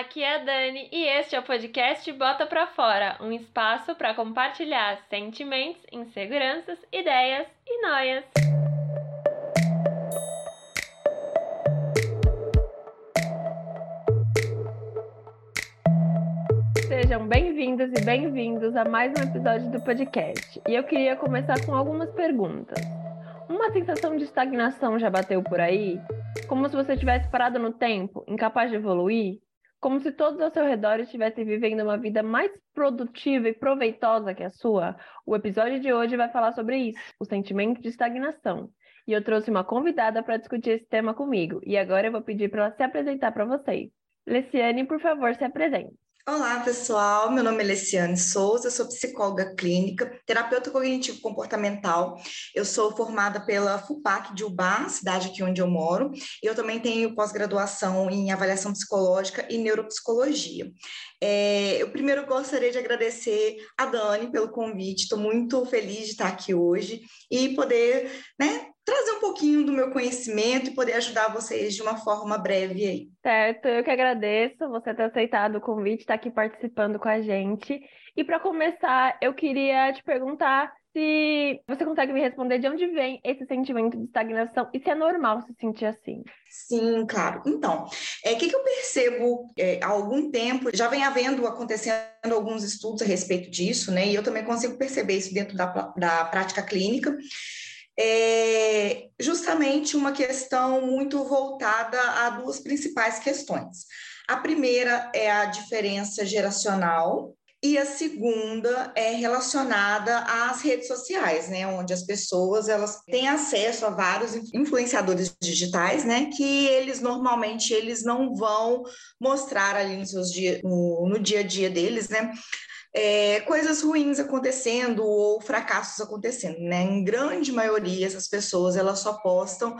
aqui é a Dani e este é o podcast Bota Pra Fora, um espaço para compartilhar sentimentos, inseguranças, ideias e noias. Sejam bem-vindas e bem-vindos a mais um episódio do podcast. E eu queria começar com algumas perguntas. Uma sensação de estagnação já bateu por aí? Como se você tivesse parado no tempo, incapaz de evoluir? Como se todos ao seu redor estivessem vivendo uma vida mais produtiva e proveitosa que a sua? O episódio de hoje vai falar sobre isso, o sentimento de estagnação. E eu trouxe uma convidada para discutir esse tema comigo. E agora eu vou pedir para ela se apresentar para vocês. Leciane, por favor, se apresente. Olá, pessoal. Meu nome é Leciane Souza, sou psicóloga clínica, terapeuta cognitivo comportamental. Eu sou formada pela FUPAC de Ubá, cidade aqui onde eu moro. Eu também tenho pós-graduação em avaliação psicológica e neuropsicologia. É, eu primeiro gostaria de agradecer a Dani pelo convite. Estou muito feliz de estar aqui hoje e poder, né, trazer um pouquinho do meu conhecimento e poder ajudar vocês de uma forma breve aí. Certo, eu que agradeço você ter aceitado o convite, estar aqui participando com a gente. E para começar, eu queria te perguntar se você consegue me responder de onde vem esse sentimento de estagnação e se é normal se sentir assim. Sim, claro. Então, o é, que, que eu percebo é, há algum tempo, já vem havendo, acontecendo alguns estudos a respeito disso, né? E eu também consigo perceber isso dentro da, da prática clínica é justamente uma questão muito voltada a duas principais questões. A primeira é a diferença geracional, e a segunda é relacionada às redes sociais, né, onde as pessoas elas têm acesso a vários influenciadores digitais, né, que eles normalmente eles não vão mostrar ali nos seus dia, no, no dia a dia deles, né, é, coisas ruins acontecendo ou fracassos acontecendo, né? Em grande maioria, essas pessoas elas só postam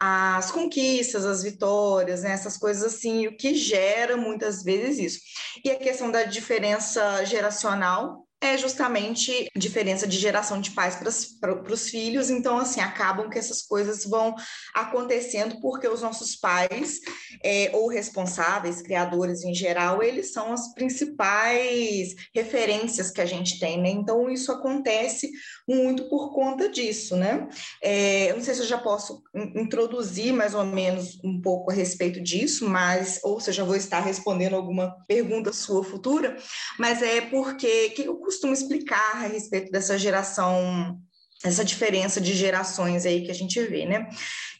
as conquistas, as vitórias, né? essas coisas assim, o que gera muitas vezes isso. E a questão da diferença geracional é justamente diferença de geração de pais para os filhos, então, assim, acabam que essas coisas vão acontecendo porque os nossos pais, é, ou responsáveis, criadores em geral, eles são as principais referências que a gente tem, né? Então, isso acontece muito por conta disso, né? É, eu não sei se eu já posso introduzir mais ou menos um pouco a respeito disso, mas, ou se eu já vou estar respondendo alguma pergunta sua futura, mas é porque, que eu costumo explicar a respeito dessa geração, essa diferença de gerações aí que a gente vê, né?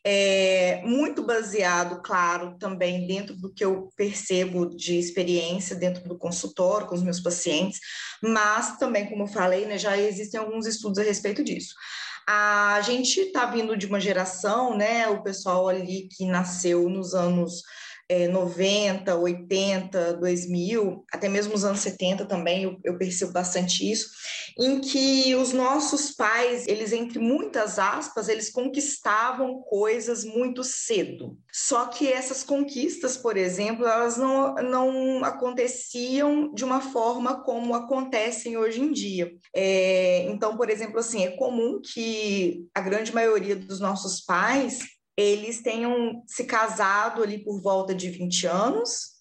É muito baseado, claro, também dentro do que eu percebo de experiência dentro do consultório com os meus pacientes, mas também, como eu falei, né, já existem alguns estudos a respeito disso. A gente está vindo de uma geração, né, o pessoal ali que nasceu nos anos é, 90, 80, 2000, até mesmo os anos 70 também, eu, eu, percebo bastante isso, em que os nossos pais, eles, entre muitas aspas, eles conquistavam coisas muito cedo. Só que essas conquistas, por exemplo, elas não, não aconteciam de uma forma como acontecem hoje em dia. É, então, por exemplo, assim, é comum que a grande maioria dos nossos pais eles tenham se casado ali por volta de 20 anos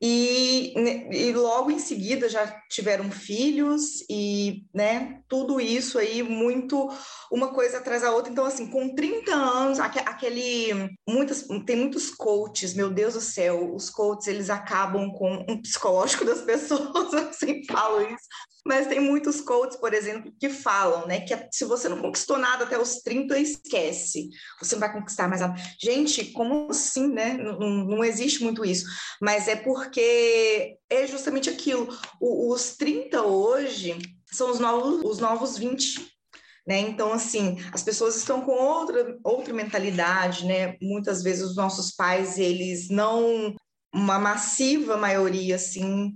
e, e logo em seguida já tiveram filhos e, né, tudo isso aí muito uma coisa atrás da outra. Então, assim, com 30 anos, aquele, muitas, tem muitos coaches, meu Deus do céu, os coaches, eles acabam com o psicológico das pessoas, sempre falo isso, mas tem muitos coaches, por exemplo, que falam, né, que se você não conquistou nada até os 30, esquece. Você não vai conquistar mais nada. Gente, como assim, né? Não, não existe muito isso. Mas é porque é justamente aquilo. O, os 30 hoje são os novos, os novos 20. Né? Então, assim, as pessoas estão com outra, outra mentalidade, né? Muitas vezes os nossos pais, eles não, uma massiva maioria, assim,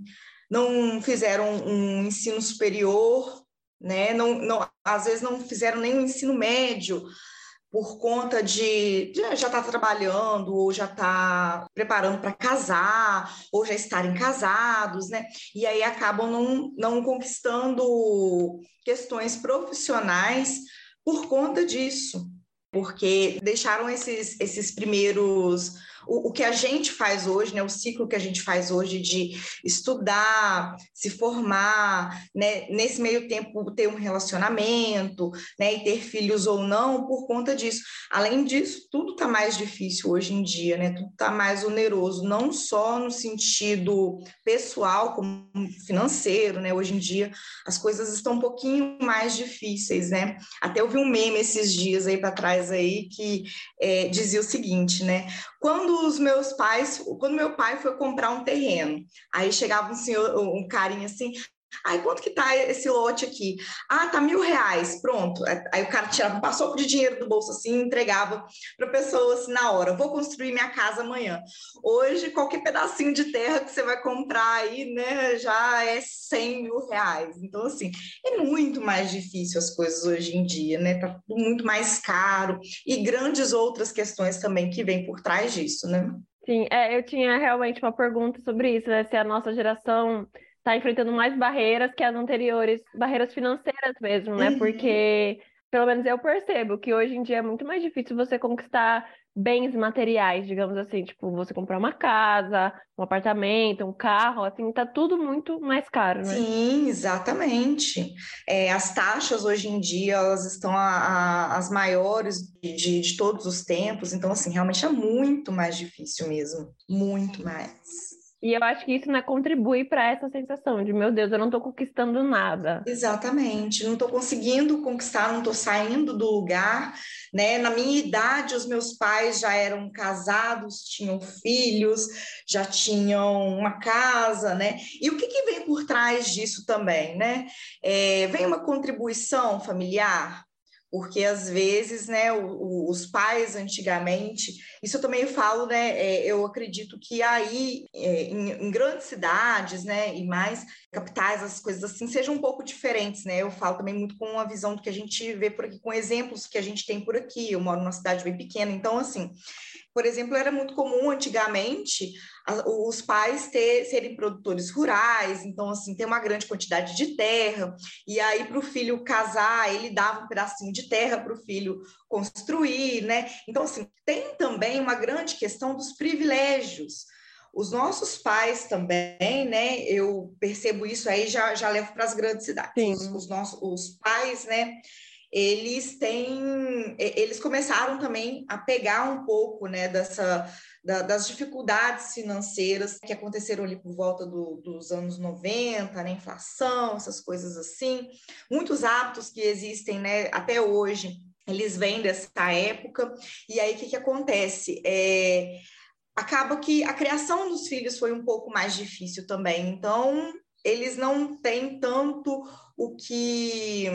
não fizeram um ensino superior, né? Não, não, às vezes não fizeram nem um ensino médio por conta de, de já estar tá trabalhando ou já estar tá preparando para casar ou já estarem casados, né? E aí acabam não, não conquistando questões profissionais por conta disso, porque deixaram esses, esses primeiros o, o, que a gente faz hoje, né, o ciclo que a gente faz hoje de estudar, se formar, né, nesse meio tempo ter um relacionamento, né, e ter filhos ou não, por conta disso. Além disso, tudo está mais difícil hoje em dia, né, tudo está mais oneroso, não só no sentido pessoal, como financeiro, né, hoje em dia as coisas estão um pouquinho mais difíceis, né, até eu vi um meme esses dias aí para trás aí que é, dizia o seguinte, né, quando os meus pais, quando meu pai foi comprar um terreno, aí chegava um senhor, um carinha assim, Aí, quanto que tá esse lote aqui? Ah, tá mil reais, pronto. Aí o cara tirava um passoco de dinheiro do bolso assim e entregava para a pessoa assim na hora. Vou construir minha casa amanhã. Hoje, qualquer pedacinho de terra que você vai comprar aí, né, já é 100 mil reais. Então, assim, é muito mais difícil as coisas hoje em dia, né? Tá tudo muito mais caro e grandes outras questões também que vêm por trás disso, né? Sim, é, eu tinha realmente uma pergunta sobre isso, né? Se a nossa geração está enfrentando mais barreiras que as anteriores, barreiras financeiras mesmo, né? Uhum. Porque, pelo menos eu percebo que hoje em dia é muito mais difícil você conquistar bens materiais, digamos assim, tipo, você comprar uma casa, um apartamento, um carro, assim, tá tudo muito mais caro, né? Sim, exatamente. É, as taxas hoje em dia, elas estão a, a, as maiores de, de todos os tempos, então, assim, realmente é muito mais difícil mesmo, muito mais. E eu acho que isso né, contribui para essa sensação de, meu Deus, eu não estou conquistando nada. Exatamente, não estou conseguindo conquistar, não estou saindo do lugar. Né? Na minha idade, os meus pais já eram casados, tinham filhos, já tinham uma casa, né? E o que, que vem por trás disso também, né? É, vem uma contribuição familiar, porque às vezes, né, os pais antigamente, isso eu também falo, né, é, eu acredito que aí é, em, grandes cidades, né, e mais capitais, as coisas assim sejam um pouco diferentes, né, eu falo também muito com a visão do que a gente vê por aqui, com exemplos que a gente tem por aqui, eu moro numa cidade bem pequena, então assim, por exemplo, era muito comum antigamente os pais ter, serem produtores rurais, então, assim, ter uma grande quantidade de terra, e aí para o filho casar, ele dava um pedacinho de terra para o filho construir, né? Então, assim, tem também uma grande questão dos privilégios. Os nossos pais também, né? Eu percebo isso aí, já, já levo para as grandes cidades. Sim. Os, os nossos os pais, né? Eles têm, eles começaram também a pegar um pouco, né, dessa, da, das dificuldades financeiras que aconteceram ali por volta do, dos anos 90, né, inflação, essas coisas assim, muitos hábitos que existem, né, até hoje, eles vêm dessa época, e aí o que, que acontece? É, acaba que a criação dos filhos foi um pouco mais difícil também, então eles não têm tanto o que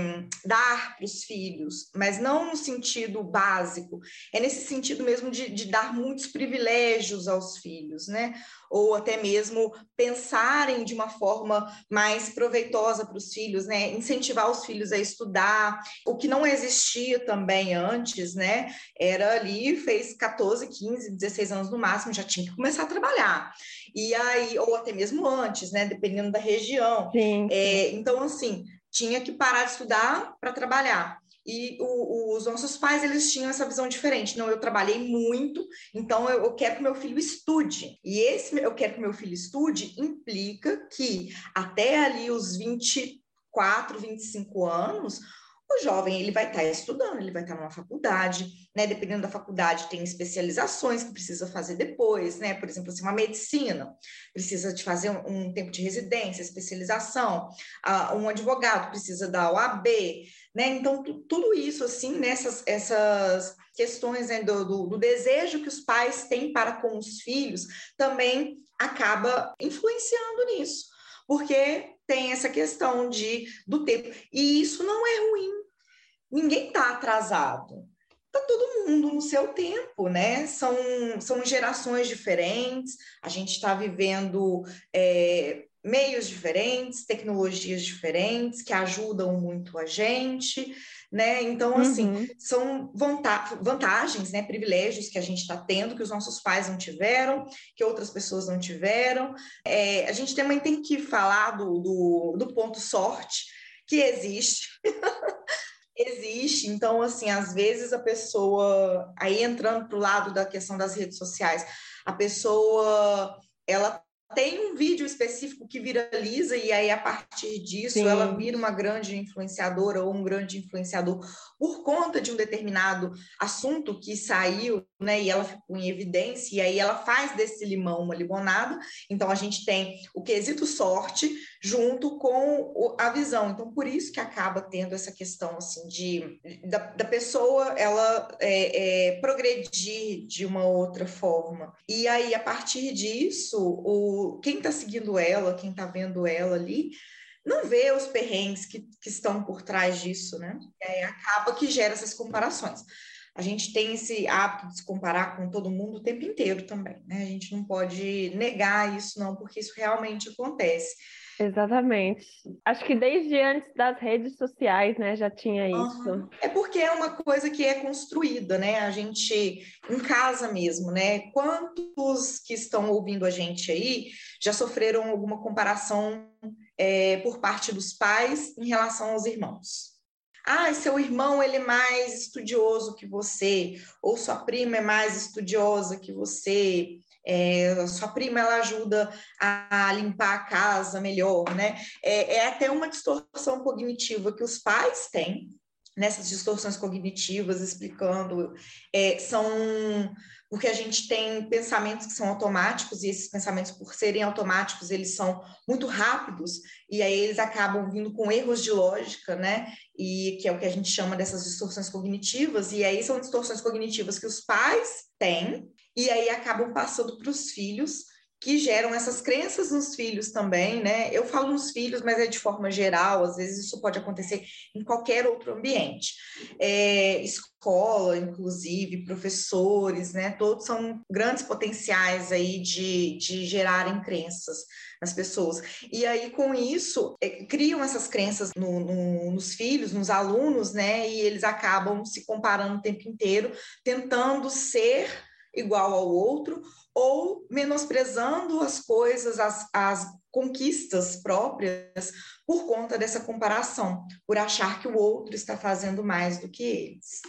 dar para os filhos, mas não no sentido básico, é nesse sentido mesmo de, de, dar muitos privilégios aos filhos, né? Ou até mesmo pensarem de uma forma mais proveitosa para os filhos, né? Incentivar os filhos a estudar, o que não existia também antes, né? Era ali, fez 14, 15, 16 anos no máximo, já tinha que começar a trabalhar. E aí, ou até mesmo antes, né? Dependendo da região. Sim. É, então, assim, tinha que parar de estudar para trabalhar. E o, os nossos pais, eles tinham essa visão diferente. Não, eu trabalhei muito, então eu, eu quero que meu filho estude. E esse eu quero que meu filho estude implica que até ali os 24, 25 anos, o jovem ele vai estar tá estudando, ele vai estar tá numa faculdade, né? Dependendo da faculdade, tem especializações que precisa fazer depois, né? Por exemplo, assim, uma medicina precisa de fazer um, um tempo de residência, especialização, uh, um advogado precisa da OAB, né? Então, tudo isso, assim, nessas essas questões né, do, do, do desejo que os pais têm para com os filhos também acaba influenciando nisso porque tem essa questão de do tempo. E isso não é ruim. Ninguém está atrasado. Está todo mundo no seu tempo, né? São, são gerações diferentes, a gente está vivendo é, meios diferentes, tecnologias diferentes que ajudam muito a gente né? Então, assim, uhum. são vantagens, né? Privilégios que a gente está tendo, que os nossos pais não tiveram, que outras pessoas não tiveram. É, a gente também tem que falar do, do, do ponto sorte, que existe. existe, então, assim, às vezes a pessoa, aí entrando para o lado da questão das redes sociais, a pessoa ela tem um vídeo específico que viraliza e aí a partir disso Sim. ela vira uma grande influenciadora ou um grande influenciador por conta de um determinado assunto que saiu, né, e ela ficou em evidência e aí ela faz desse limão uma limonada. Então a gente tem o quesito sorte junto com a visão. Então por isso que acaba tendo essa questão assim de da, da pessoa ela é, é, progredir de uma outra forma. E aí a partir disso quem está seguindo ela, quem está vendo ela ali, não vê os perrengues que, que estão por trás disso, né? E aí acaba que gera essas comparações. A gente tem esse hábito de se comparar com todo mundo o tempo inteiro também, né? A gente não pode negar isso, não, porque isso realmente acontece. Exatamente. Acho que desde antes das redes sociais, né, já tinha isso. Uhum. É porque é uma coisa que é construída, né? A gente em casa mesmo, né? Quantos que estão ouvindo a gente aí já sofreram alguma comparação é, por parte dos pais em relação aos irmãos? Ah, seu irmão ele é mais estudioso que você, ou sua prima é mais estudiosa que você, é, sua prima ela ajuda a, limpar a casa melhor, né? É, é até uma distorção cognitiva que os pais têm nessas distorções cognitivas, explicando, é, são porque a gente tem pensamentos que são automáticos e esses pensamentos, por serem automáticos, eles são muito rápidos e aí eles acabam vindo com erros de lógica, né? E que é o que a gente chama dessas distorções cognitivas. E aí são distorções cognitivas que os pais têm e aí acabam passando para os filhos, que geram essas crenças nos filhos também, né? Eu falo nos filhos, mas é de forma geral, às vezes isso pode acontecer em qualquer outro ambiente. É, escola, inclusive, professores, né? Todos são grandes potenciais aí de, de gerarem crenças nas pessoas. E aí, com isso, é, criam essas crenças no, no, nos filhos, nos alunos, né? E eles acabam se comparando o tempo inteiro, tentando ser igual ao outro, ou menosprezando as coisas, as, as conquistas próprias por conta dessa comparação, por achar que o outro está fazendo mais do que eles.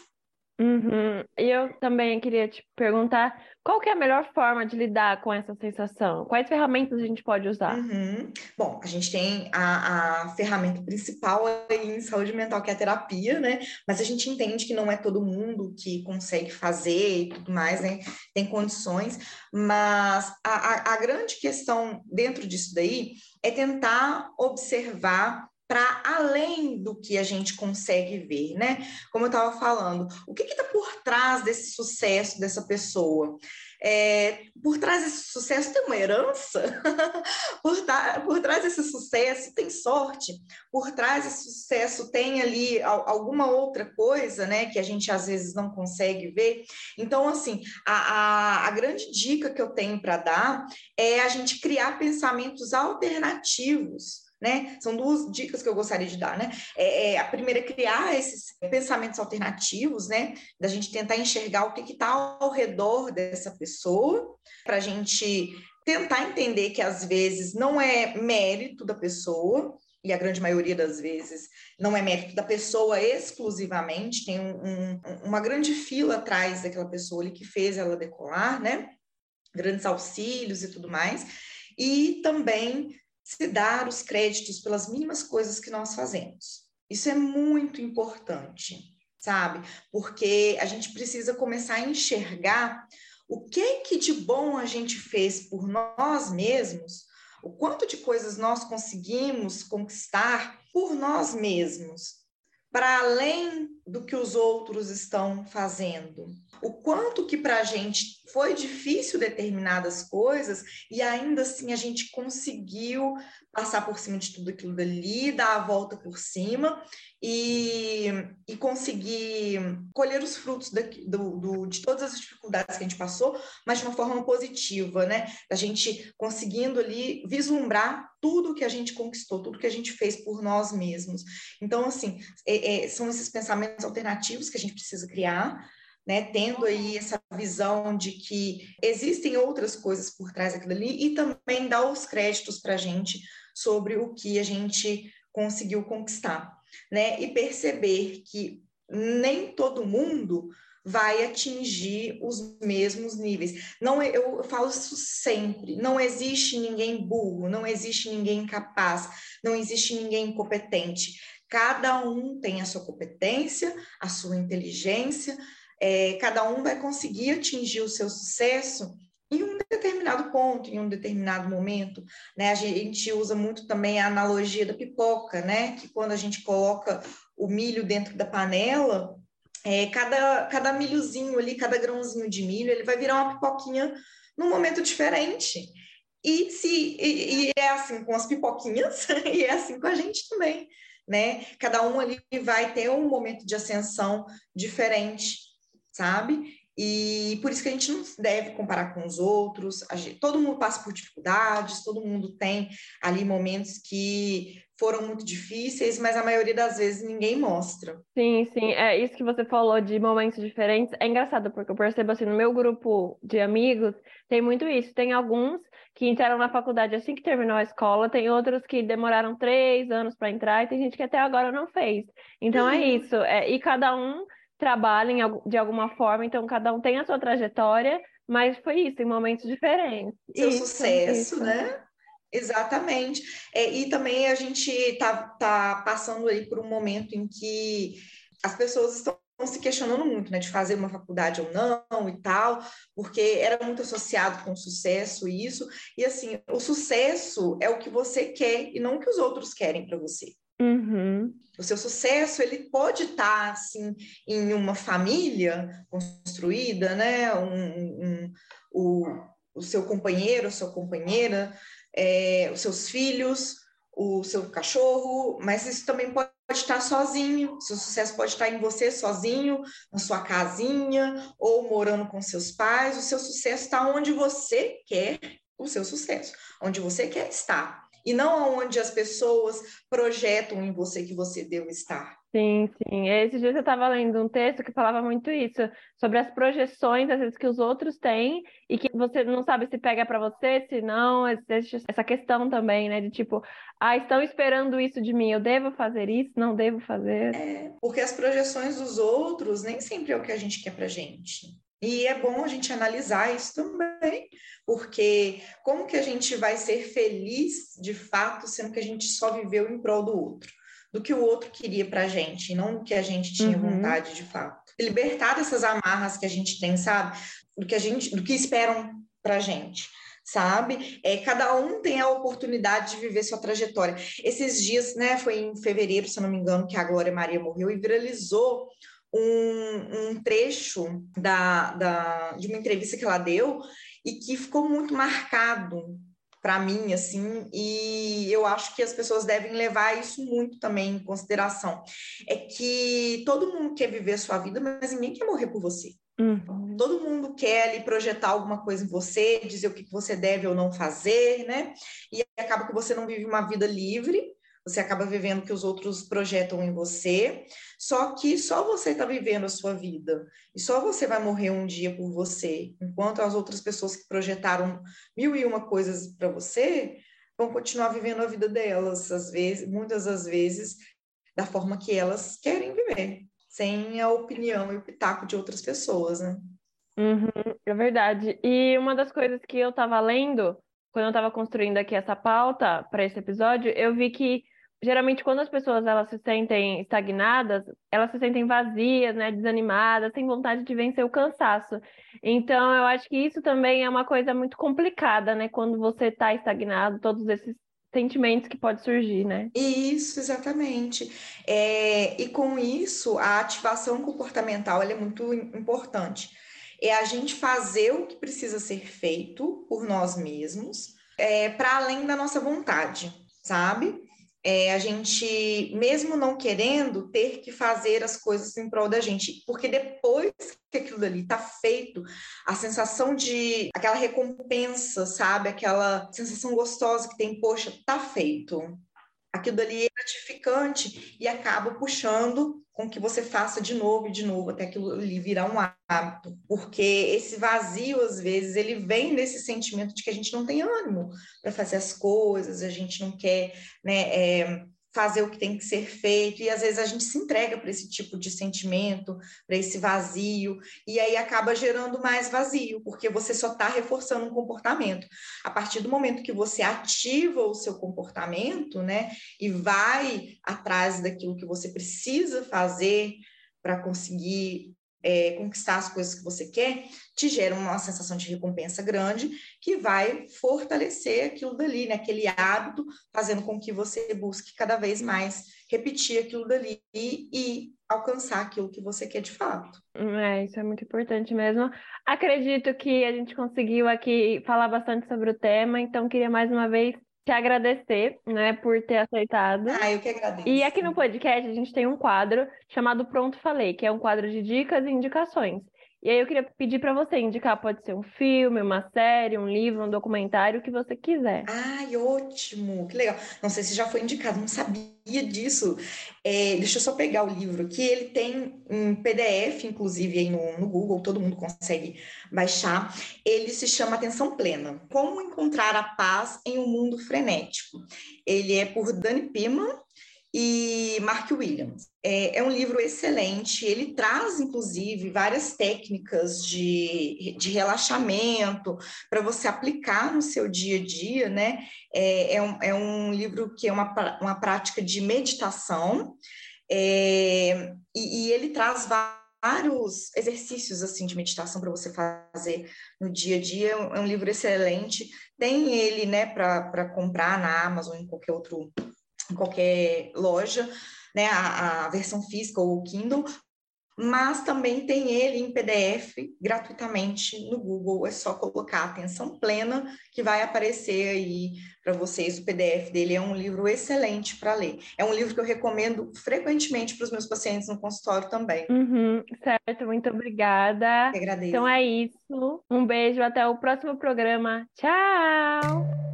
Uhum. E eu também queria te perguntar qual que é a melhor forma de lidar com essa sensação? Quais ferramentas a gente pode usar? Uhum. Bom, a gente tem a, a, ferramenta principal em saúde mental, que é a terapia, né? Mas a gente entende que não é todo mundo que consegue fazer e tudo mais, né? Tem condições, mas a, a, a grande questão dentro disso daí é tentar observar para além do que a gente consegue ver, né? Como eu estava falando, o que está por trás desse sucesso dessa pessoa? É, por trás desse sucesso tem uma herança, por, por, trás desse sucesso tem sorte, por trás desse sucesso tem ali alguma outra coisa, né, que a gente às vezes não consegue ver. Então, assim, a, a, a grande dica que eu tenho para dar é a gente criar pensamentos alternativos né? São duas dicas que eu gostaria de dar, né? É, é, a primeira é criar esses pensamentos alternativos, né? Da gente tentar enxergar o que está ao redor dessa pessoa, para a gente tentar entender que às vezes não é mérito da pessoa, e a grande maioria das vezes não é mérito da pessoa exclusivamente, tem um, um, uma grande fila atrás daquela pessoa ali que fez ela decolar, né? Grandes auxílios e tudo mais. E também se dar os créditos pelas mínimas coisas que nós fazemos. Isso é muito importante, sabe? Porque a gente precisa começar a enxergar o que que de bom a gente fez por nós mesmos, o quanto de coisas nós conseguimos conquistar por nós mesmos, para além do que os outros estão fazendo. O quanto que para a gente foi difícil determinadas coisas e ainda assim a gente conseguiu passar por cima de tudo aquilo dali, dar a volta por cima e, e conseguir colher os frutos do, do, de todas as dificuldades que a gente passou, mas de uma forma positiva, né? A gente conseguindo ali vislumbrar tudo que a gente conquistou, tudo que a gente fez por nós mesmos. Então, assim, é, é, são esses pensamentos alternativos que a gente precisa criar, né, tendo aí essa visão de que existem outras coisas por trás daquilo ali e também dar os créditos para a gente sobre o que a gente conseguiu conquistar, né, e perceber que nem todo mundo vai atingir os mesmos níveis. Não, eu, eu falo isso sempre. Não existe ninguém burro, não existe ninguém incapaz, não existe ninguém incompetente. Cada um tem a sua competência, a sua inteligência, é, cada um vai conseguir atingir o seu sucesso em um determinado ponto, em um determinado momento, né? A gente usa muito também a analogia da pipoca, né? Que quando a gente coloca o milho dentro da panela, é, cada, cada milhozinho ali, cada grãozinho de milho, ele vai virar uma pipoquinha num momento diferente. E, se, e, e é assim com as pipoquinhas, e é assim com a gente também, né? Cada um ali vai ter um momento de ascensão diferente, sabe? E por isso que a gente não deve comparar com os outros. Gente, todo mundo passa por dificuldades, todo mundo tem ali momentos que foram muito difíceis, mas a maioria das vezes ninguém mostra. Sim, sim. É isso que você falou de momentos diferentes. É engraçado, porque eu percebo assim, no meu grupo de amigos, tem muito isso. Tem alguns que entraram na faculdade assim que terminou a escola, tem outros que demoraram três anos para entrar, e tem gente que até agora não fez. Então é uhum. é isso. É, e cada um trabalha em, de alguma forma, então cada um tem a sua trajetória, mas foi isso, em momentos diferentes. Seu isso, sucesso, isso. né? Exatamente. É, e também a gente está tá passando aí por um momento em que as pessoas estão se questionando muito, né, de fazer uma faculdade ou não e tal, porque era muito associado com sucesso isso, e assim, o sucesso é o que você quer e não o que os outros querem para você. Uhum. O seu sucesso ele pode estar assim em uma família construída, né? Um, um, o, o seu companheiro, a sua companheira, é, os seus filhos, o seu cachorro, mas isso também pode estar sozinho. Seu sucesso pode estar em você sozinho, na sua casinha ou morando com seus pais. O seu sucesso está onde você quer o seu sucesso, onde você quer estar e não onde as pessoas projetam em você que você deve estar. Sim, sim. Esses dias eu estava lendo um texto que falava muito isso, sobre as projeções, às vezes, que os outros têm, e que você não sabe se pega para você, se não, essa questão também, né? De tipo, ah, estão esperando isso de mim, eu devo fazer isso, não devo fazer. É, porque as projeções dos outros nem sempre é o que a gente quer pra gente. E é bom a gente analisar isso também, porque como que a gente vai ser feliz de fato, sendo que a gente só viveu em prol do outro, do que o outro queria para a gente, não do que a gente tinha uhum. vontade de fato. Libertar dessas amarras que a gente tem, sabe? Do que a gente, do que esperam para a gente sabe? É, cada um tem a oportunidade de viver sua trajetória. Esses dias, né, foi em fevereiro, se eu não me engano, que a Glória Maria morreu e viralizou um, um trecho da, da, de uma entrevista que ela deu e que ficou muito marcado para mim, assim, e eu acho que as pessoas devem levar isso muito também em consideração. É que todo mundo quer viver a sua vida, mas ninguém quer morrer por você. Uhum. Todo mundo quer ali projetar alguma coisa em você, dizer o que você deve ou não fazer, né? E acaba que você não vive uma vida livre, você acaba vivendo o que os outros projetam em você, só que só você está vivendo a sua vida, e só você vai morrer um dia por você, enquanto as outras pessoas que projetaram mil e uma coisas para você vão continuar vivendo a vida delas, às vezes, muitas das vezes, da forma que elas querem viver, sem a opinião e o pitaco de outras pessoas, né? Uhum, é verdade. E uma das coisas que eu estava lendo, quando eu estava construindo aqui essa pauta para esse episódio, eu vi que geralmente quando as pessoas elas se sentem estagnadas, elas se sentem vazias, né, desanimadas, sem vontade de vencer o cansaço. Então, eu acho que isso também é uma coisa muito complicada, né, quando você está estagnado, todos esses sentimentos que pode surgir, né? Isso, exatamente. É, e com isso, a ativação comportamental é muito importante. É a gente fazer o que precisa ser feito por nós mesmos, é, para além da nossa vontade, sabe? É, a gente, mesmo não querendo, ter que fazer as coisas em prol da gente, porque depois que aquilo ali está feito, a sensação de aquela recompensa, sabe, aquela sensação gostosa que tem, poxa, tá feito. Aquilo ali é gratificante e acaba puxando com que você faça de novo e de novo até aquilo ali virar um hábito, porque esse vazio às vezes ele vem desse sentimento de que a gente não tem ânimo para fazer as coisas, a gente não quer, né, é, fazer o que tem que ser feito, e às vezes a gente se entrega para esse tipo de sentimento, para esse vazio, e aí acaba gerando mais vazio, porque você só está reforçando um comportamento. A partir do momento que você ativa o seu comportamento, né, e vai atrás daquilo que você precisa fazer para conseguir é, conquistar as coisas que você quer, te gera uma sensação de recompensa grande que vai fortalecer aquilo dali, né? aquele hábito, fazendo com que você busque cada vez mais repetir aquilo dali e, e alcançar aquilo que você quer de fato. É, isso é muito importante mesmo. Acredito que a gente conseguiu aqui falar bastante sobre o tema, então queria mais uma vez te agradecer, né, por ter aceitado. Ah, eu que agradeço. E aqui no podcast a gente tem um quadro chamado Pronto Falei, que é um quadro de dicas e indicações. E aí eu queria pedir para você indicar, pode ser um filme, uma série, um livro, um documentário, o que você quiser. Ai, ótimo, que legal. Não sei se já foi indicado, não sabia disso. É, deixa eu só pegar o livro aqui. Ele tem um PDF, inclusive, aí no, no Google, todo mundo consegue baixar. Ele se chama Atenção Plena: Como Encontrar a Paz em um Mundo Frenético. Ele é por Dani Piman e Mark Williams. É, é, um livro excelente, ele traz, inclusive, várias técnicas de, de relaxamento para você aplicar no seu dia a dia, né? É, é, um, é um livro que é uma, uma prática de meditação, é, e, e ele traz vários exercícios assim de meditação para você fazer no dia a dia. É um livro excelente. Tem ele, né, para comprar na Amazon, em qualquer outro em qualquer loja, né, a, a versão física ou o Kindle, mas também tem ele em PDF gratuitamente no Google. É só colocar atenção plena que vai aparecer aí para vocês. O PDF dele é um livro excelente para ler. É um livro que eu recomendo frequentemente para os meus pacientes no consultório também. Uhum, certo, muito obrigada. Eu agradeço. Então é isso. Um beijo, até o próximo programa. Tchau!